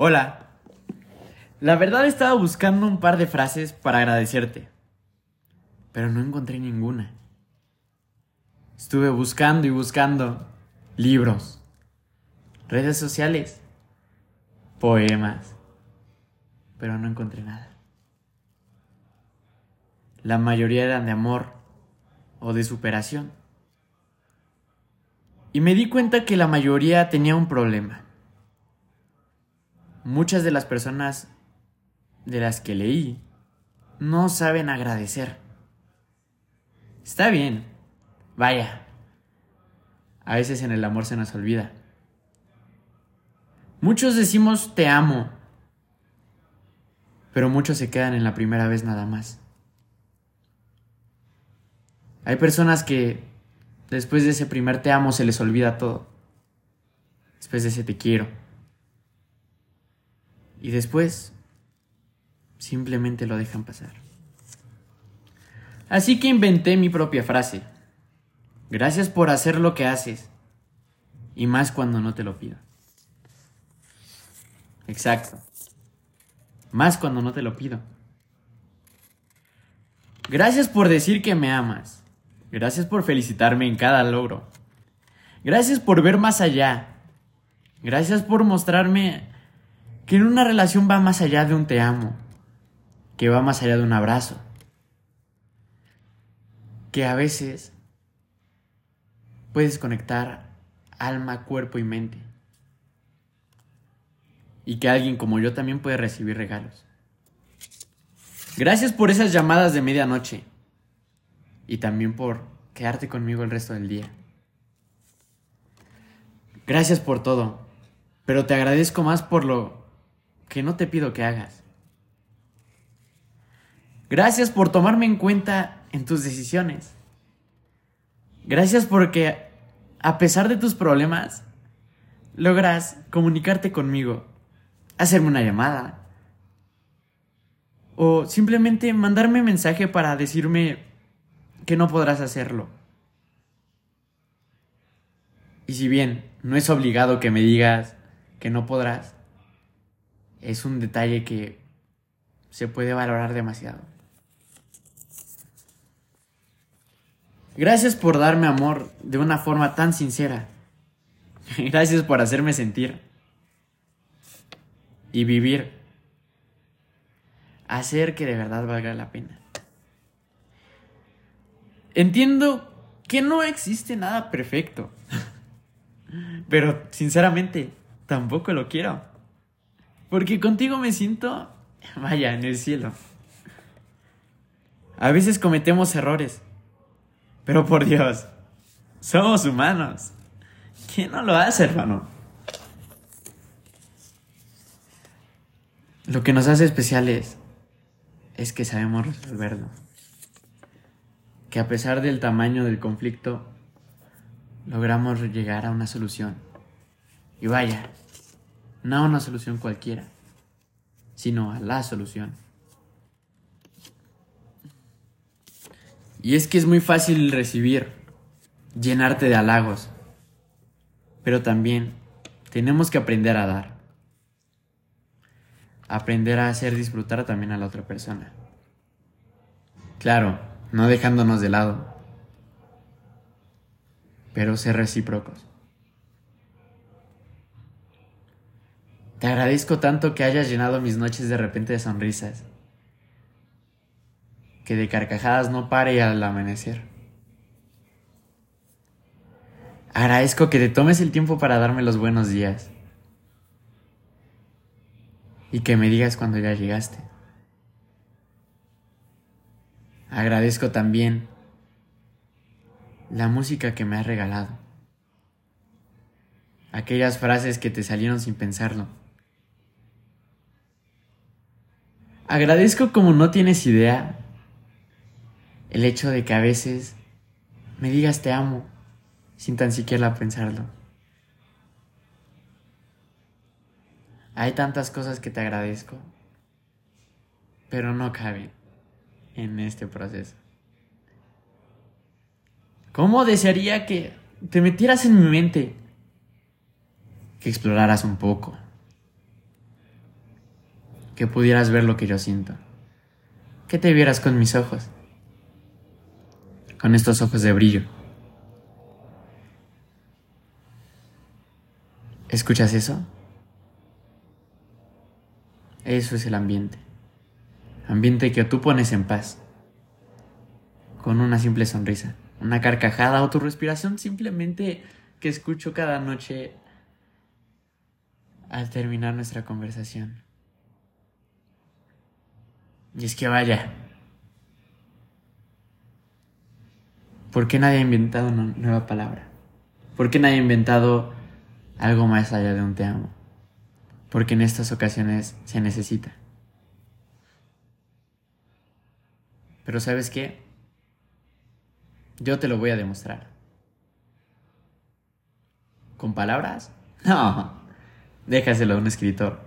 Hola. La verdad estaba buscando un par de frases para agradecerte, pero no encontré ninguna. Estuve buscando y buscando libros, redes sociales, poemas, pero no encontré nada. La mayoría eran de amor o de superación. Y me di cuenta que la mayoría tenía un problema. Muchas de las personas de las que leí no saben agradecer. Está bien, vaya. A veces en el amor se nos olvida. Muchos decimos te amo, pero muchos se quedan en la primera vez nada más. Hay personas que después de ese primer te amo se les olvida todo. Después de ese te quiero. Y después simplemente lo dejan pasar. Así que inventé mi propia frase. Gracias por hacer lo que haces. Y más cuando no te lo pido. Exacto. Más cuando no te lo pido. Gracias por decir que me amas. Gracias por felicitarme en cada logro. Gracias por ver más allá. Gracias por mostrarme que en una relación va más allá de un te amo que va más allá de un abrazo, que a veces puedes conectar alma, cuerpo y mente, y que alguien como yo también puede recibir regalos. Gracias por esas llamadas de medianoche y también por quedarte conmigo el resto del día. Gracias por todo, pero te agradezco más por lo que no te pido que hagas. Gracias por tomarme en cuenta en tus decisiones. Gracias porque, a pesar de tus problemas, logras comunicarte conmigo, hacerme una llamada o simplemente mandarme mensaje para decirme que no podrás hacerlo. Y si bien no es obligado que me digas que no podrás, es un detalle que se puede valorar demasiado. Gracias por darme amor de una forma tan sincera. Gracias por hacerme sentir y vivir. Hacer que de verdad valga la pena. Entiendo que no existe nada perfecto. Pero sinceramente, tampoco lo quiero. Porque contigo me siento, vaya, en el cielo. A veces cometemos errores pero por Dios, somos humanos. ¿Quién no lo hace, hermano? Lo que nos hace especiales es que sabemos resolverlo. Que a pesar del tamaño del conflicto, logramos llegar a una solución. Y vaya, no a una solución cualquiera, sino a la solución. Y es que es muy fácil recibir, llenarte de halagos, pero también tenemos que aprender a dar. Aprender a hacer disfrutar también a la otra persona. Claro, no dejándonos de lado, pero ser recíprocos. Te agradezco tanto que hayas llenado mis noches de repente de sonrisas que de carcajadas no pare al amanecer. Agradezco que te tomes el tiempo para darme los buenos días y que me digas cuando ya llegaste. Agradezco también la música que me has regalado, aquellas frases que te salieron sin pensarlo. Agradezco como no tienes idea el hecho de que a veces me digas te amo sin tan siquiera pensarlo. Hay tantas cosas que te agradezco, pero no caben en este proceso. ¿Cómo desearía que te metieras en mi mente? Que exploraras un poco. Que pudieras ver lo que yo siento. Que te vieras con mis ojos. Con estos ojos de brillo. ¿Escuchas eso? Eso es el ambiente. Ambiente que tú pones en paz. Con una simple sonrisa, una carcajada o tu respiración simplemente que escucho cada noche al terminar nuestra conversación. Y es que vaya, ¿por qué nadie ha inventado una nueva palabra? ¿Por qué nadie ha inventado algo más allá de un te amo? Porque en estas ocasiones se necesita. Pero ¿sabes qué? Yo te lo voy a demostrar. ¿Con palabras? No, déjaselo a un escritor.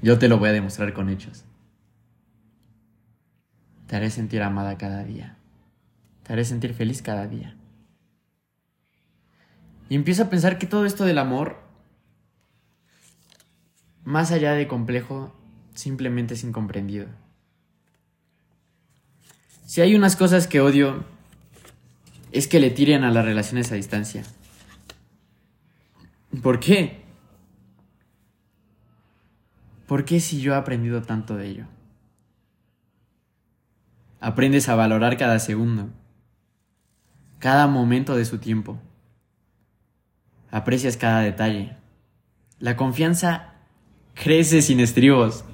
Yo te lo voy a demostrar con hechos. Te haré sentir amada cada día. Te haré sentir feliz cada día. Y empiezo a pensar que todo esto del amor, más allá de complejo, simplemente es incomprendido. Si hay unas cosas que odio, es que le tiren a las relaciones a distancia. ¿Por qué? ¿Por qué si yo he aprendido tanto de ello? Aprendes a valorar cada segundo, cada momento de su tiempo. Aprecias cada detalle. La confianza crece sin estribos.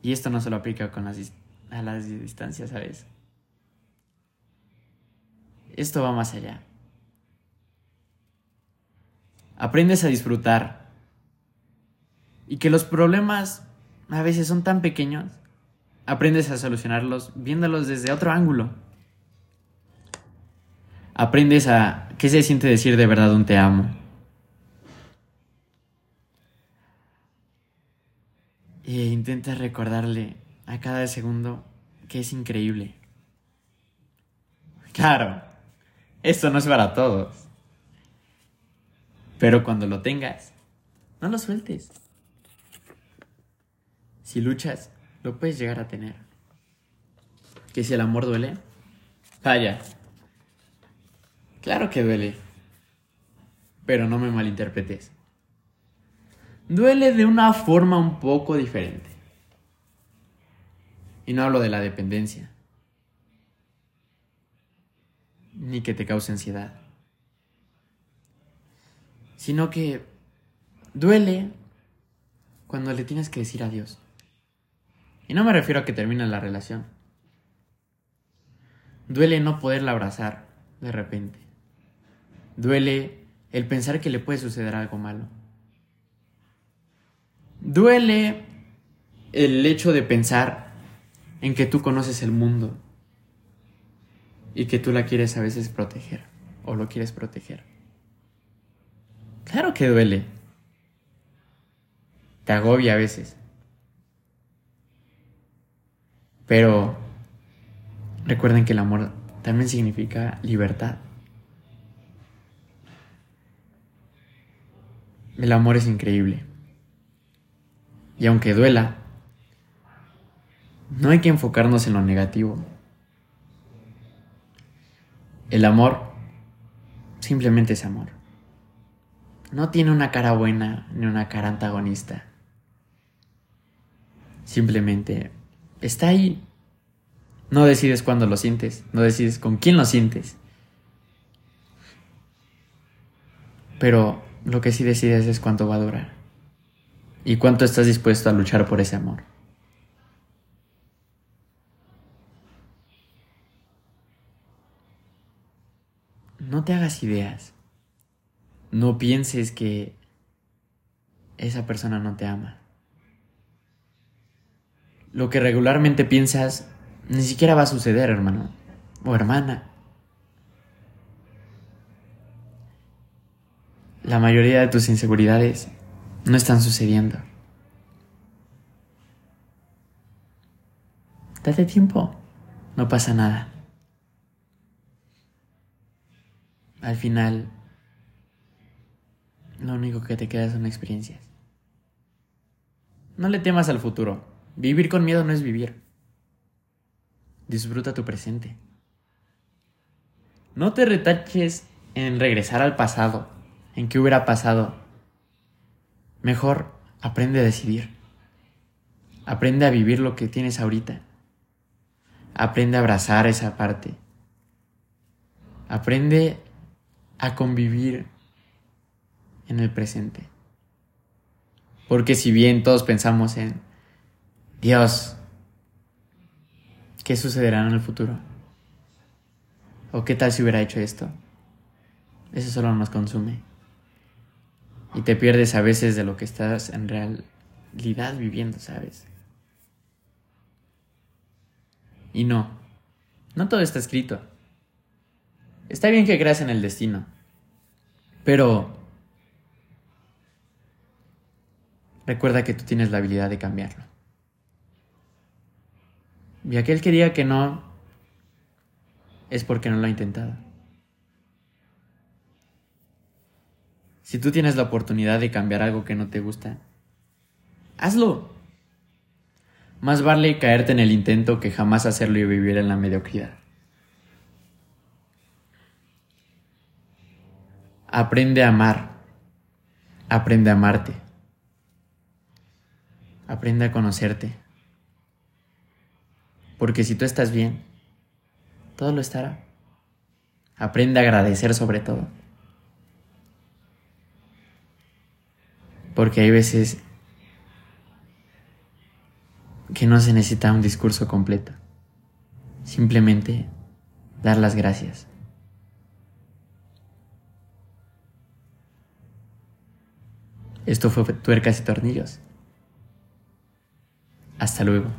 Y esto no se lo aplica con las, a las distancias, ¿sabes? Esto va más allá. Aprendes a disfrutar. Y que los problemas a veces son tan pequeños, aprendes a solucionarlos viéndolos desde otro ángulo. Aprendes a qué se siente decir de verdad un te amo. E intentas recordarle a cada segundo que es increíble. Claro, esto no es para todos. Pero cuando lo tengas, no lo sueltes. Si luchas, lo puedes llegar a tener. Que si el amor duele, vaya. Claro que duele. Pero no me malinterpretes. Duele de una forma un poco diferente. Y no hablo de la dependencia. Ni que te cause ansiedad. Sino que duele cuando le tienes que decir adiós. Y no me refiero a que termine la relación. Duele no poderla abrazar de repente. Duele el pensar que le puede suceder algo malo. Duele el hecho de pensar en que tú conoces el mundo y que tú la quieres a veces proteger o lo quieres proteger. Claro que duele. Te agobia a veces. Pero recuerden que el amor también significa libertad. El amor es increíble. Y aunque duela, no hay que enfocarnos en lo negativo. El amor simplemente es amor. No tiene una cara buena ni una cara antagonista. Simplemente está ahí. No decides cuándo lo sientes, no decides con quién lo sientes. Pero lo que sí decides es cuánto va a durar. Y cuánto estás dispuesto a luchar por ese amor. No te hagas ideas. No pienses que esa persona no te ama lo que regularmente piensas ni siquiera va a suceder, hermano o hermana. La mayoría de tus inseguridades no están sucediendo. Date tiempo, no pasa nada. Al final, lo único que te queda son experiencias. No le temas al futuro. Vivir con miedo no es vivir. Disfruta tu presente. No te retaches en regresar al pasado, en qué hubiera pasado. Mejor aprende a decidir. Aprende a vivir lo que tienes ahorita. Aprende a abrazar esa parte. Aprende a convivir en el presente. Porque si bien todos pensamos en Dios, ¿qué sucederá en el futuro? ¿O qué tal si hubiera hecho esto? Eso solo nos consume. Y te pierdes a veces de lo que estás en realidad viviendo, ¿sabes? Y no, no todo está escrito. Está bien que creas en el destino, pero recuerda que tú tienes la habilidad de cambiarlo. Y aquel que diga que no es porque no lo ha intentado. Si tú tienes la oportunidad de cambiar algo que no te gusta, hazlo. Más vale caerte en el intento que jamás hacerlo y vivir en la mediocridad. Aprende a amar. Aprende a amarte. Aprende a conocerte. Porque si tú estás bien, todo lo estará. Aprende a agradecer sobre todo. Porque hay veces que no se necesita un discurso completo. Simplemente dar las gracias. Esto fue Tuercas y Tornillos. Hasta luego.